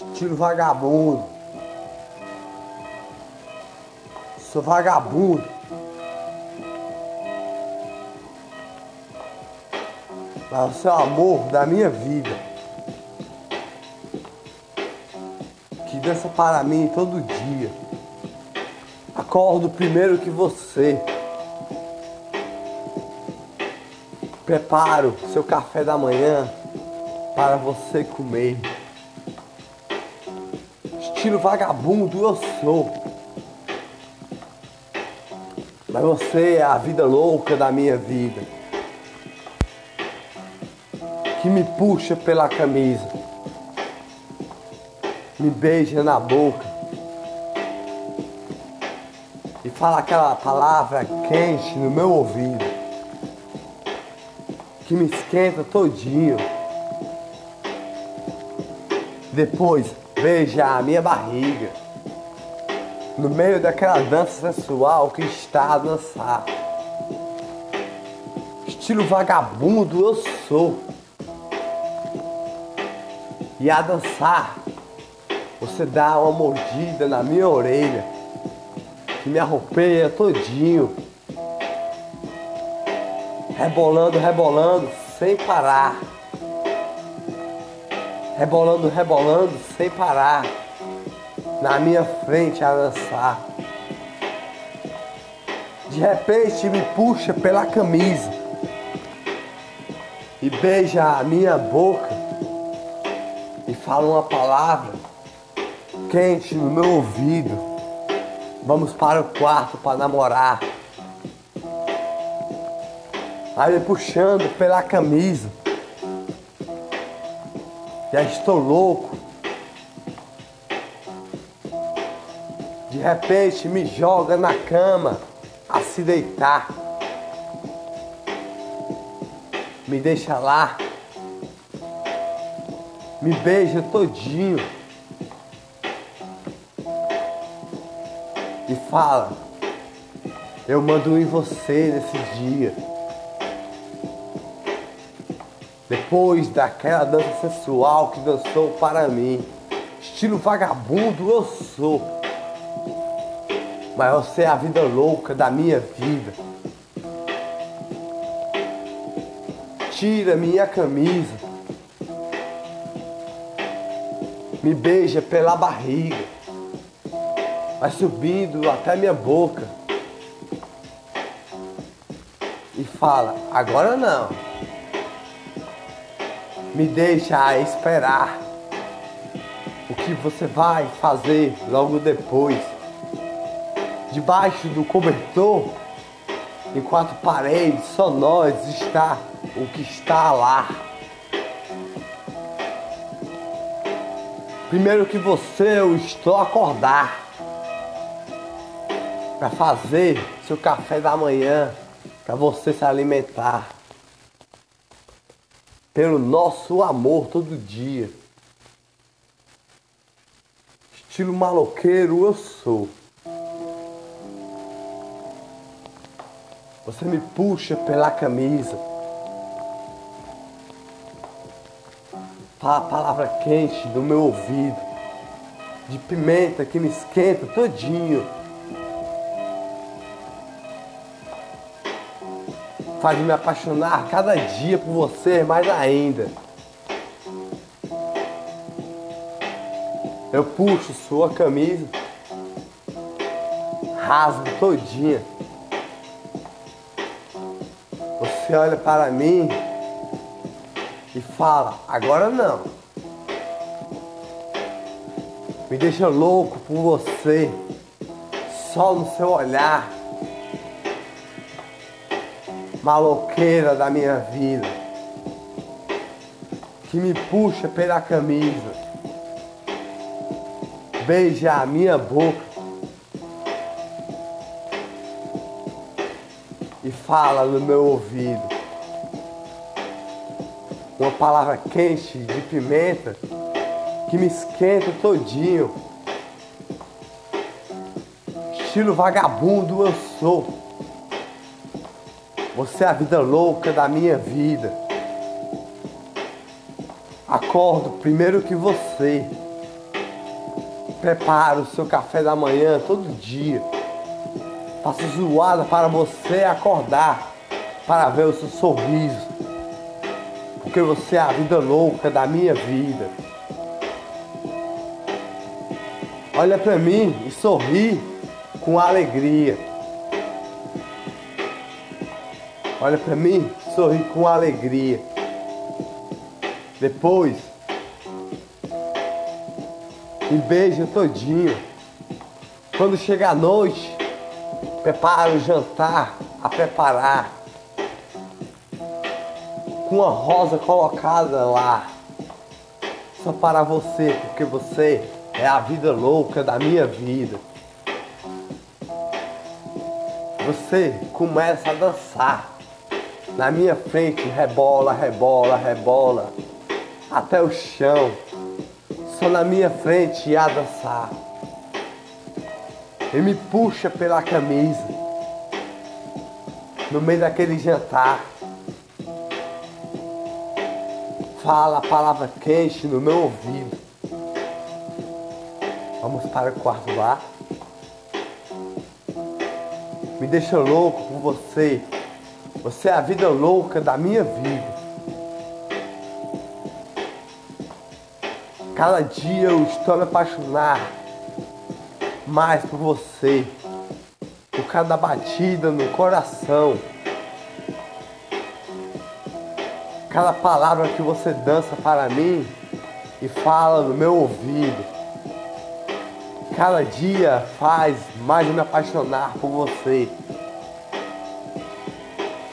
Estilo vagabundo. Sou vagabundo. Mas você é o amor da minha vida. Que dança para mim todo dia. Acordo primeiro que você. Preparo seu café da manhã para você comer. Estilo vagabundo eu sou. Mas você é a vida louca da minha vida. Que me puxa pela camisa. Me beija na boca. E fala aquela palavra quente no meu ouvido. Que me esquenta todinho. Depois veja a minha barriga no meio daquela dança sensual que está a dançar. Estilo vagabundo eu sou. E a dançar, você dá uma mordida na minha orelha, que me arropeia todinho. Rebolando, rebolando, sem parar. Rebolando, rebolando, sem parar na minha frente a dançar. De repente me puxa pela camisa e beija a minha boca e fala uma palavra quente no meu ouvido. Vamos para o quarto para namorar. Aí me puxando pela camisa. Já estou louco De repente me joga na cama a se deitar. Me deixa lá. Me beija todinho. E fala, eu mando em você nesse dia. Depois daquela dança sensual que dançou para mim, estilo vagabundo eu sou mas você é a vida louca da minha vida. Tira minha camisa, me beija pela barriga, vai subindo até minha boca e fala: agora não. Me deixa esperar o que você vai fazer logo depois debaixo do cobertor, em quatro paredes, só nós está o que está lá. Primeiro que você, eu estou a acordar para fazer seu café da manhã, para você se alimentar. Pelo nosso amor todo dia. Estilo maloqueiro eu sou. Você me puxa pela camisa. Fala a palavra quente no meu ouvido. De pimenta que me esquenta todinho. Faz me apaixonar cada dia por você mais ainda. Eu puxo sua camisa, rasgo todinha. Você olha para mim e fala: agora não. Me deixa louco por você, só no seu olhar, maloqueira da minha vida, que me puxa pela camisa, beija a minha boca e fala no meu ouvido uma palavra quente de pimenta que me esquenta todinho. Estilo vagabundo eu sou. Você é a vida louca da minha vida. Acordo primeiro que você. Preparo o seu café da manhã todo dia. Faço zoada para você acordar, para ver o seu sorriso. Porque você é a vida louca da minha vida. Olha para mim e sorri com alegria. Olha para mim, sorri com alegria. Depois, me beija todinho. Quando chega a noite, prepara o jantar a preparar. Com uma rosa colocada lá. Só para você, porque você é a vida louca da minha vida. Você começa a dançar. Na minha frente rebola, rebola, rebola. Até o chão. Só na minha frente a dançar. E me puxa pela camisa. No meio daquele jantar. Fala a palavra quente no meu ouvido. Vamos para o quarto lá. Me deixa louco por você. Você é a vida louca da minha vida. Cada dia eu estou me apaixonar mais por você. Por cada batida no coração. Cada palavra que você dança para mim e fala no meu ouvido cada dia faz mais me apaixonar por você.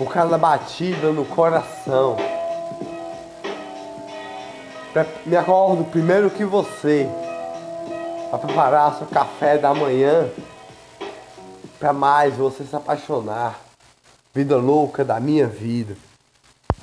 Por cada batida no coração. Me acordo primeiro que você. Para preparar seu café da manhã. Para mais você se apaixonar. Vida louca da minha vida.